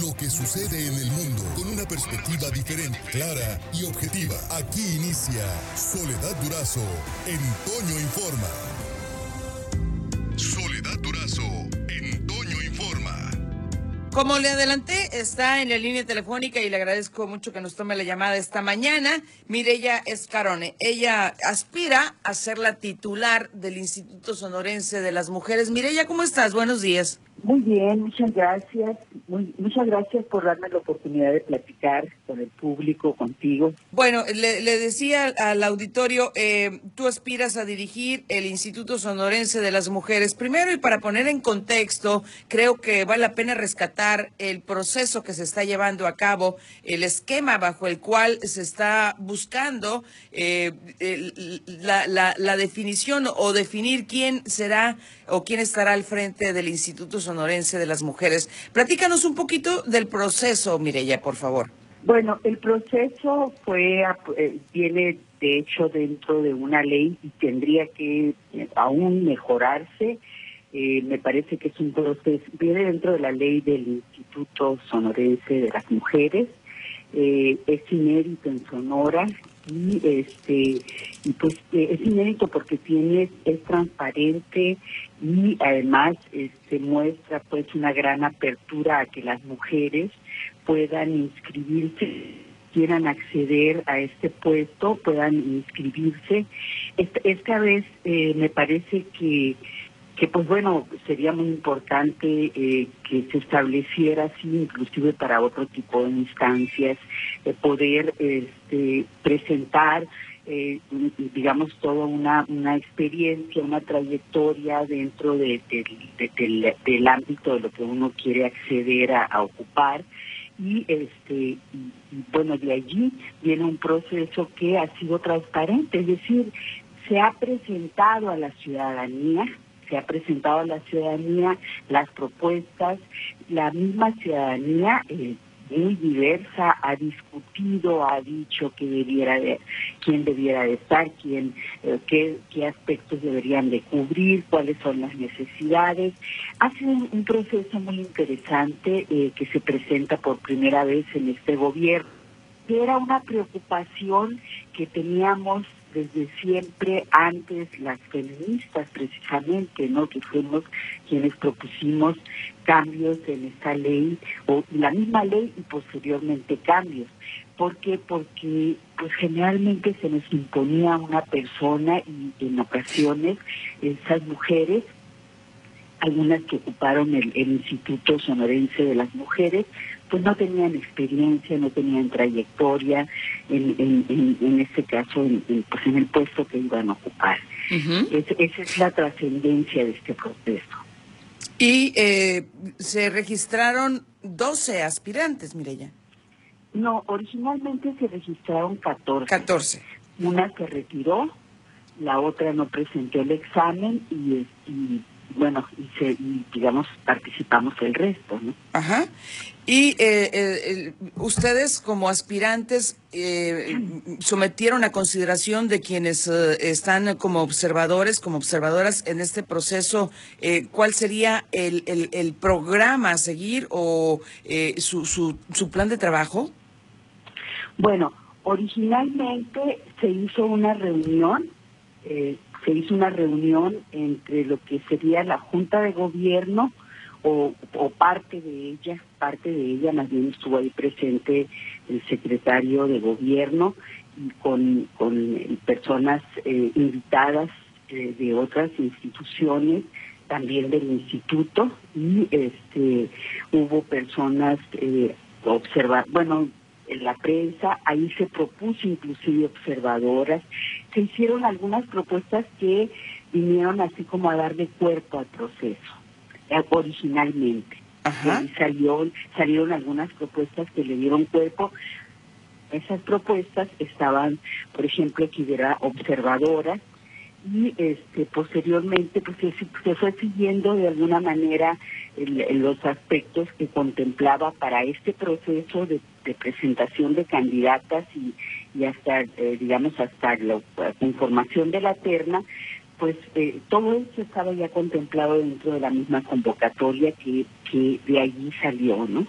lo que sucede en el mundo con una perspectiva diferente, clara y objetiva. Aquí inicia Soledad Durazo en Informa. Soledad Durazo en Informa. Como le adelanté, está en la línea telefónica y le agradezco mucho que nos tome la llamada esta mañana. Mireya Escarone. Ella aspira a ser la titular del Instituto Sonorense de las Mujeres. Mireya, ¿cómo estás? Buenos días. Muy bien, muchas gracias. Muy, muchas gracias por darme la oportunidad de platicar con el público, contigo. Bueno, le, le decía al auditorio, eh, tú aspiras a dirigir el Instituto Sonorense de las Mujeres. Primero, y para poner en contexto, creo que vale la pena rescatar el proceso que se está llevando a cabo, el esquema bajo el cual se está buscando eh, el- la, la- la definición o definir quién será o quién estará al frente del Instituto Sonorense de las Mujeres. Platícanos un poquito del proceso, Mireya, por favor. Bueno, el proceso fue eh, viene de hecho dentro de una ley y tendría que eh, aún mejorarse. Eh, me parece que es un proceso, viene dentro de la ley del Instituto Sonorense de las Mujeres. Eh, es inédito en Sonora y este y pues eh, es inédito porque tiene es transparente y además este muestra pues una gran apertura a que las mujeres puedan inscribirse quieran acceder a este puesto puedan inscribirse. Esta, vez eh, me parece que que pues bueno sería muy importante eh, que se estableciera así inclusive para otro tipo de instancias eh, poder este, presentar eh, digamos toda una una experiencia una trayectoria dentro de, de- de- del, del ámbito de lo que uno quiere acceder a, ocupar. Y este y, bueno de allí viene un proceso que ha sido transparente es decir se ha presentado a la ciudadanía se ha presentado a la ciudadanía las propuestas, la misma ciudadanía eh, muy diversa ha discutido, ha dicho que debiera de, quién debiera de estar, quién, eh, qué, qué aspectos deberían de cubrir, cuáles son las necesidades. Ha sido un, proceso muy interesante eh, que se presenta por primera vez en este gobierno era una preocupación que teníamos desde siempre antes las feministas precisamente, ¿no? Que fuimos quienes propusimos cambios en esta ley o la misma ley y posteriormente cambios. ¿Por qué? Porque pues generalmente se nos imponía una persona y en ocasiones esas mujeres algunas que ocuparon el, el Instituto Sonorense de las Mujeres, pues no tenían experiencia, no tenían trayectoria, en, en, en, en este caso, en, en, pues en el puesto que iban a ocupar. Es- esa es la trascendencia de este proceso. Y eh, se registraron 12 aspirantes, Mireya. No, originalmente se registraron 14. 14. Una se retiró, la otra no presentó el examen y, y bueno, y, se, y digamos participamos el resto, ¿no? Ajá. Y eh, eh, ustedes como aspirantes eh, sometieron a consideración de quienes eh, están como observadores, como observadoras en este proceso, eh, ¿cuál sería el, el, el programa a seguir o eh, su, su, su plan de trabajo? Bueno, originalmente se hizo una reunión, eh, se hizo una reunión entre lo que sería la Junta de Gobierno o, o parte de ella, parte de ella, más bien estuvo ahí presente el secretario de Gobierno y con, con personas eh, invitadas eh, de otras instituciones, también del instituto y este hubo personas eh, observar, bueno, en la prensa, ahí se propuso inclusive observadoras, se hicieron algunas propuestas que vinieron así como a darle cuerpo al proceso, eh, originalmente. Ajá. Ahí salió, salieron algunas propuestas que le dieron cuerpo. Esas propuestas estaban, por ejemplo, que hubiera observadoras y este posteriormente pues se, se fue siguiendo de alguna manera el- los aspectos que contemplaba para este proceso de, de presentación de candidatas y, y hasta eh, digamos hasta la conformación de la terna pues eh, todo eso estaba ya contemplado dentro de la misma convocatoria que, que de allí salió, ¿no?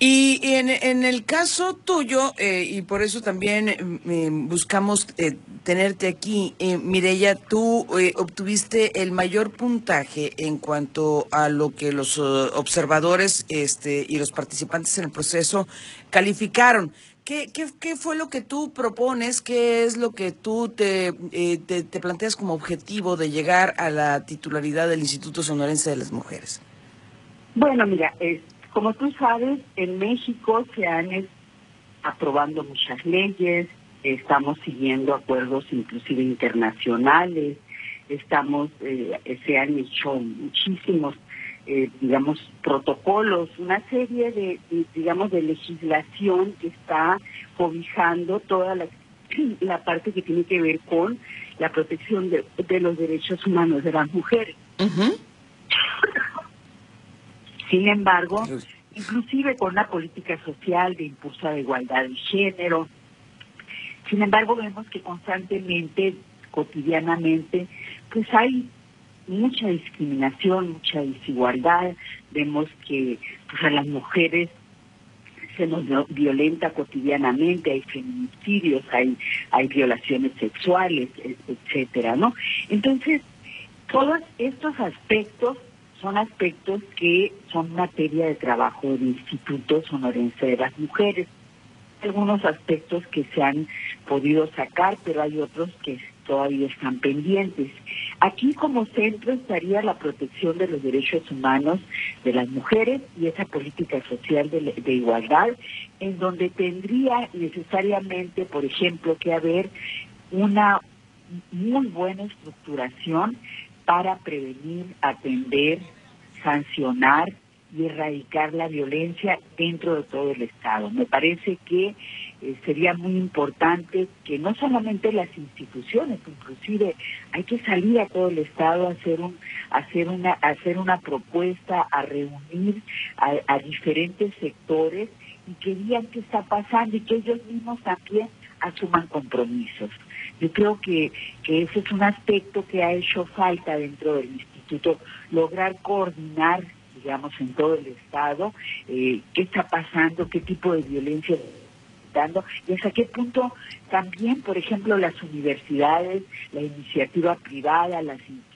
Y en, en, el caso tuyo, eh, y por eso también eh, buscamos eh, tenerte aquí, eh, Mireya, tú obtuviste el mayor puntaje en cuanto a lo que los observadores este, y los participantes en el proceso calificaron. ¿Qué, qué, qué fue lo que tú propones? ¿Qué es lo que tú te, te, te planteas como objetivo de llegar a la titularidad del Instituto Sonorense de las Mujeres? Bueno, mira, es como tú sabes, en México se han aprobando muchas leyes, estamos siguiendo acuerdos inclusive internacionales, estamos eh, se han hecho muchísimos eh, digamos protocolos una serie de, digamos de legislación que está cobijando toda la, la parte que tiene que ver con la protección de, los derechos humanos de las mujeres sin embargo, inclusive con una política social de impulso a la igualdad de género, sin embargo vemos que constantemente, cotidianamente, pues hay mucha discriminación, mucha desigualdad, vemos que pues, a las mujeres se nos violenta cotidianamente, hay feminicidios, hay, hay violaciones sexuales, etcétera, ¿no? Entonces, todos estos aspectos son aspectos que son materia de trabajo del Instituto Sonorense de las Mujeres. Algunos aspectos que se han podido sacar, pero hay otros que todavía están pendientes. Aquí como centro estaría la protección de los derechos humanos de las mujeres y esa política social de, de, igualdad, en donde tendría necesariamente, por ejemplo, que haber una muy buena estructuración para prevenir, atender, sancionar y erradicar la violencia dentro de todo el Estado. Me parece que eh, sería muy importante que no solamente las instituciones, inclusive hay que salir a todo el Estado a hacer un hacer una propuesta, a reunir a, diferentes sectores y que digan qué está pasando y que ellos mismos también asuman compromisos. Yo creo que, que ese es un aspecto que ha hecho falta dentro del instituto, lograr coordinar digamos, en todo el Estado, eh, qué está pasando, qué tipo de violencia dando y hasta qué punto también, por ejemplo, las universidades, la iniciativa privada, las instituciones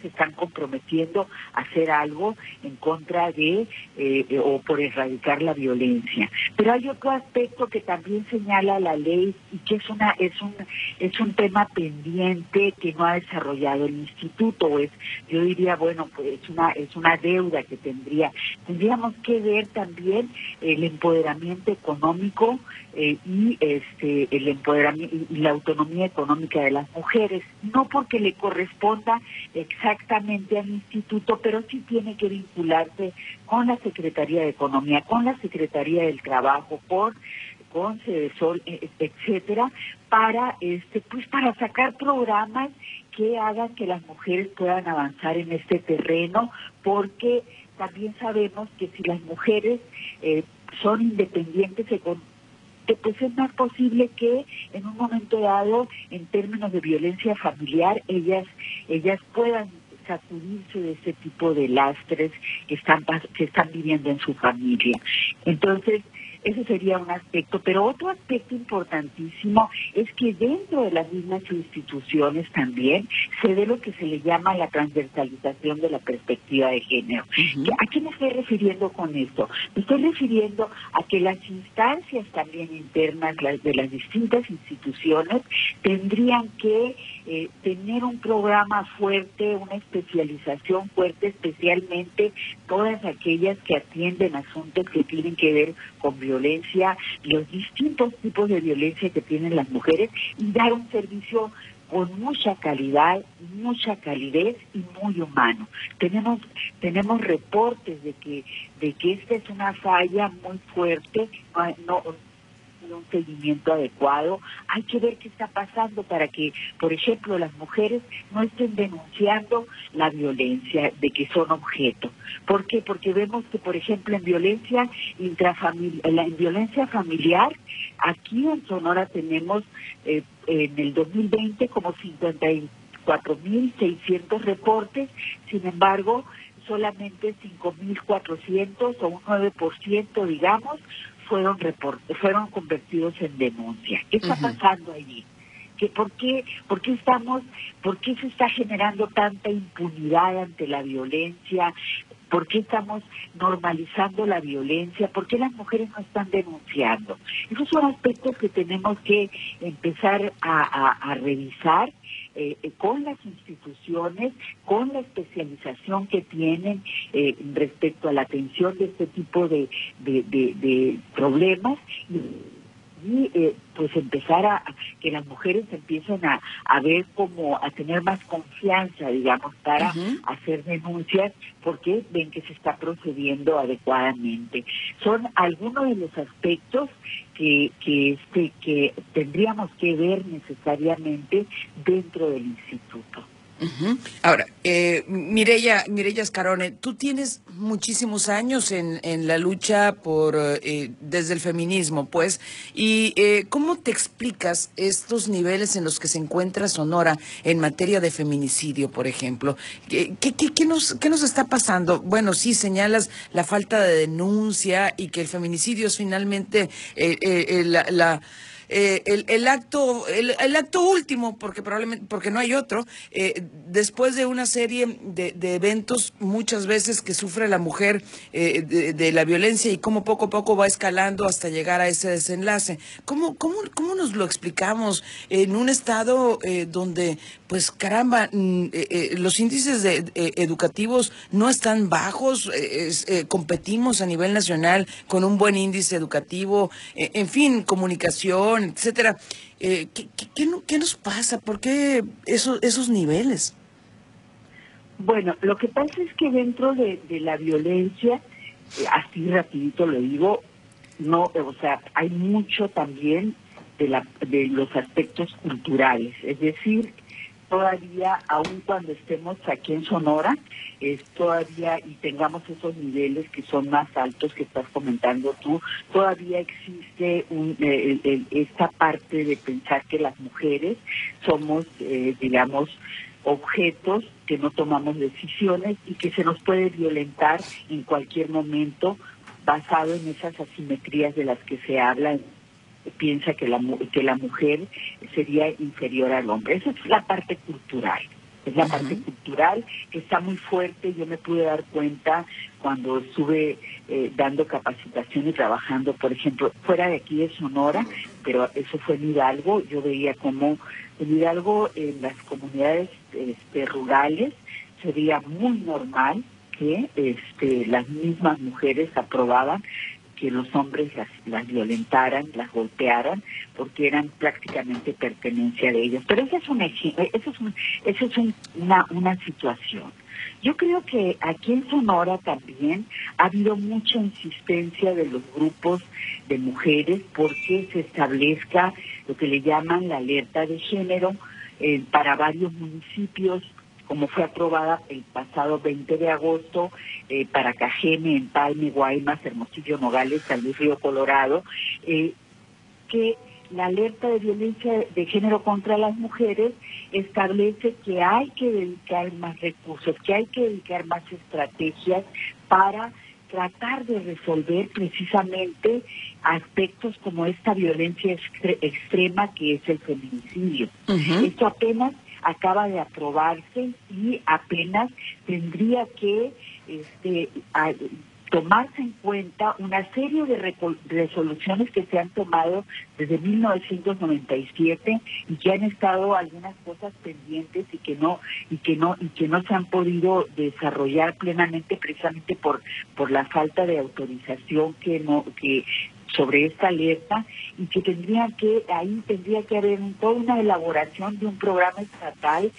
se están comprometiendo a hacer algo en contra de eh, o por erradicar la violencia. Pero hay otro aspecto que también señala la ley y que es una es un es un tema pendiente que no ha desarrollado el instituto. Es yo diría bueno pues es una es una deuda que tendría tendríamos que ver también el empoderamiento económico eh, y este el empoderamiento y la autonomía económica de las mujeres no porque le corresponda exactamente al instituto, pero sí tiene que vincularse con la Secretaría de Economía, con la Secretaría del Trabajo, con con Cedesol, e, etcétera, para este pues para sacar programas que hagan que las mujeres puedan avanzar en este terreno, porque también sabemos que si las mujeres eh, son independientes pues es más posible que en un momento dado, en términos de violencia familiar, ellas, ellas puedan sacudirse de ese tipo de lastres que están, que están viviendo en su familia. Entonces, ese sería un aspecto. Pero otro aspecto importantísimo es que dentro de las mismas instituciones también se ve lo que se le llama la transversalización de la perspectiva de género. ¿A qué me estoy refiriendo con esto? Me estoy refiriendo a que las instancias también internas de las distintas instituciones tendrían que eh, tener un programa fuerte, una especialización fuerte, especialmente todas aquellas que atienden asuntos que tienen que ver con violencia, los distintos tipos de violencia que tienen las mujeres y dar un servicio con mucha calidad, mucha calidez y muy humano. Tenemos tenemos reportes de que de que esta es una falla muy fuerte, no un seguimiento adecuado. Hay que ver qué está pasando para que, por ejemplo, las mujeres no estén denunciando la violencia de que son objeto. ¿Por qué? Porque vemos que, por ejemplo, en violencia intrafamiliar, en violencia familiar, aquí en Sonora tenemos eh, en el 2020 como 54.600 reportes, sin embargo, solamente 5.400 o un 9%, digamos, fueron, fueron convertidos en denuncia. ¿Qué está pasando allí? ¿Que por, qué, ¿Por qué estamos, por qué se está generando tanta impunidad ante la violencia? ¿Por qué estamos normalizando la violencia? ¿Por qué las mujeres no están denunciando? Esos son aspectos que tenemos que empezar a, revisar eh, eh, con las instituciones, con la especialización que tienen eh, respecto a la atención de este tipo de, problemas eh, pues empezar a que las mujeres empiecen a, a ver como a tener más confianza digamos para hacer denuncias porque ven que se está procediendo adecuadamente. Son algunos de los aspectos que que este que tendríamos que ver necesariamente dentro del instituto Ahora, eh, Mireya, Mireya Scarone, tú tienes muchísimos años en, en la lucha por eh, desde el feminismo, pues, y eh, ¿cómo te explicas estos niveles en los que se encuentra Sonora en materia de feminicidio, por ejemplo? ¿Qué, qué, qué, nos, qué nos está pasando? Bueno, sí, señalas la falta de denuncia y que el feminicidio es finalmente eh, la, la eh, el, el, acto el, acto último porque probablemente porque no hay otro eh, después de una serie de, de, eventos muchas veces que sufre la mujer eh, de, la violencia y cómo poco a poco va escalando hasta llegar a ese desenlace cómo cómo cómo nos lo explicamos en un estado donde pues caramba mm, los índices de, educativos no están bajos competimos a nivel nacional con un buen índice educativo en fin comunicación etcétera. Eh, ¿qué, qué, nos pasa? ¿Por qué esos niveles? Bueno, lo que pasa es que dentro de, la violencia, eh, así rapidito lo digo, no, o sea, hay mucho también de, la, de los aspectos culturales, es decir, todavía, aun cuando estemos aquí en Sonora, es todavía y tengamos esos niveles que son más altos que estás comentando tú, todavía existe un, eh, esta parte de pensar que las mujeres somos, eh, digamos, objetos que no tomamos decisiones y que se nos puede violentar en cualquier momento basado en esas asimetrías de las que se habla piensa que la, que la mujer sería inferior al hombre. Esa es la parte cultural. Es la parte cultural que está muy fuerte. Yo me pude dar cuenta cuando estuve eh, dando capacitación y trabajando, por ejemplo, fuera de aquí de Sonora, pero eso fue en Hidalgo. Yo veía como en Hidalgo, en las comunidades este, rurales, sería muy normal que este, las mismas mujeres aprobaban que los hombres las, violentaran, las golpearan, porque eran prácticamente pertenencia de ellos. Pero esa es, una, eso es, un, eso es una, una situación. Yo creo que aquí en Sonora también ha habido mucha insistencia de los grupos de mujeres porque se establezca lo que le llaman la alerta de género eh, para varios municipios como fue aprobada el pasado 20 de agosto eh, para Cajeme, Empalme, Guaymas, Hermosillo, Nogales, San Luis Río Colorado, eh, que la alerta de violencia de género contra las mujeres establece que hay que dedicar más recursos, que hay que dedicar más estrategias para tratar de resolver precisamente aspectos como esta violencia extrema que es el feminicidio. Esto apenas acaba de aprobarse y apenas tendría que este, tomarse en cuenta una serie de resoluciones que se han tomado desde 1997 y que han estado algunas cosas pendientes y que no y que no y que no se han podido desarrollar plenamente precisamente por por la falta de autorización que no que sobre esta alerta y que tendría que, ahí tendría que haber toda una elaboración de un programa estatal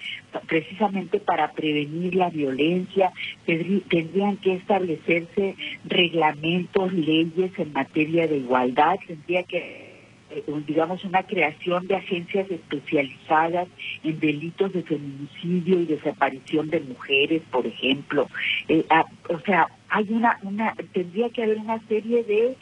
precisamente para prevenir la violencia, tendrían que establecerse reglamentos, leyes en materia de igualdad, tendría que eh, digamos, una creación de agencias especializadas en delitos de feminicidio y desaparición de mujeres, por ejemplo. Eh, ah, o sea, hay una, una, tendría que haber una serie de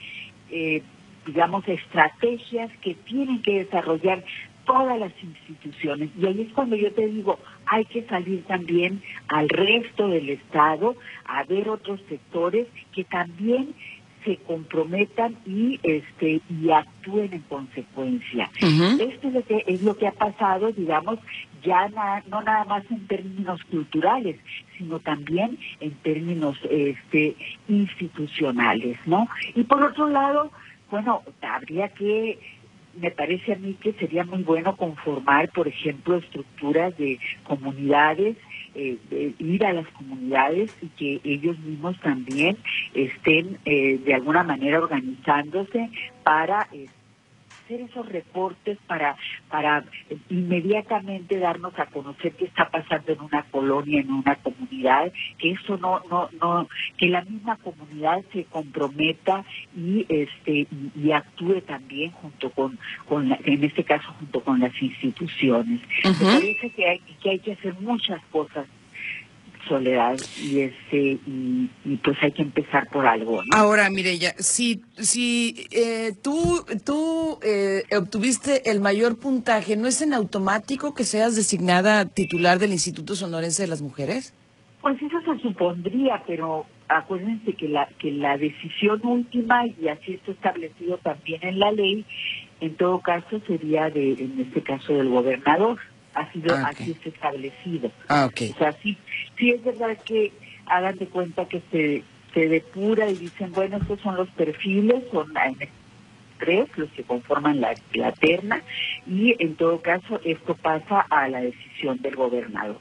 eh, digamos, estrategias que tienen que desarrollar todas las instituciones. Y ahí es cuando yo te digo, hay que salir también al resto del Estado a ver otros sectores que también se comprometan y este y actúen en consecuencia. Esto es lo que es lo que ha pasado, digamos, ya no nada más en términos culturales, sino también en términos este institucionales, ¿no? Y por otro lado, bueno, habría que me parece a mí que sería muy bueno conformar, por ejemplo, estructuras de comunidades, eh, ir a las comunidades y que ellos mismos también estén eh, de alguna manera organizándose para hacer esos reportes para para inmediatamente darnos a conocer qué está pasando en una colonia, en una comunidad, que eso no no no que la misma comunidad se comprometa y este y, actúe también junto con con en este caso junto con las instituciones. Me parece que hay que hay que hacer muchas cosas soledad y este y, pues hay que empezar por algo ahora Mireya si si eh, tú tú eh, obtuviste el mayor puntaje no es en automático que seas designada titular del Instituto Sonorense de las Mujeres pues eso se supondría pero acuérdense que la que la decisión última y así está establecido también en la ley en todo caso sería de en este caso del gobernador ha sido ah, así establecido. Ah, ok. O sea, sí, sí es verdad que hagan de cuenta que se, se depura y dicen, bueno, estos son los perfiles, son tres los que conforman la, la terna y en todo caso esto pasa a la decisión del gobernador.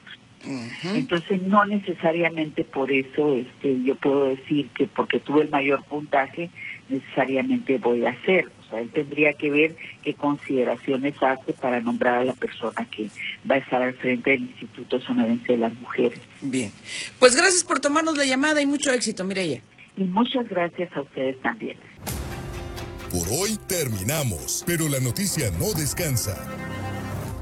Entonces no necesariamente por eso este yo puedo decir que porque tuve el mayor puntaje necesariamente voy a él tendría que ver qué consideraciones hace para nombrar a la persona que va a estar al frente del Instituto Sonorense de las Mujeres. Bien. Pues gracias por tomarnos la llamada y mucho éxito, Mireya. Y muchas gracias a ustedes también. Por hoy terminamos, pero la noticia no descansa.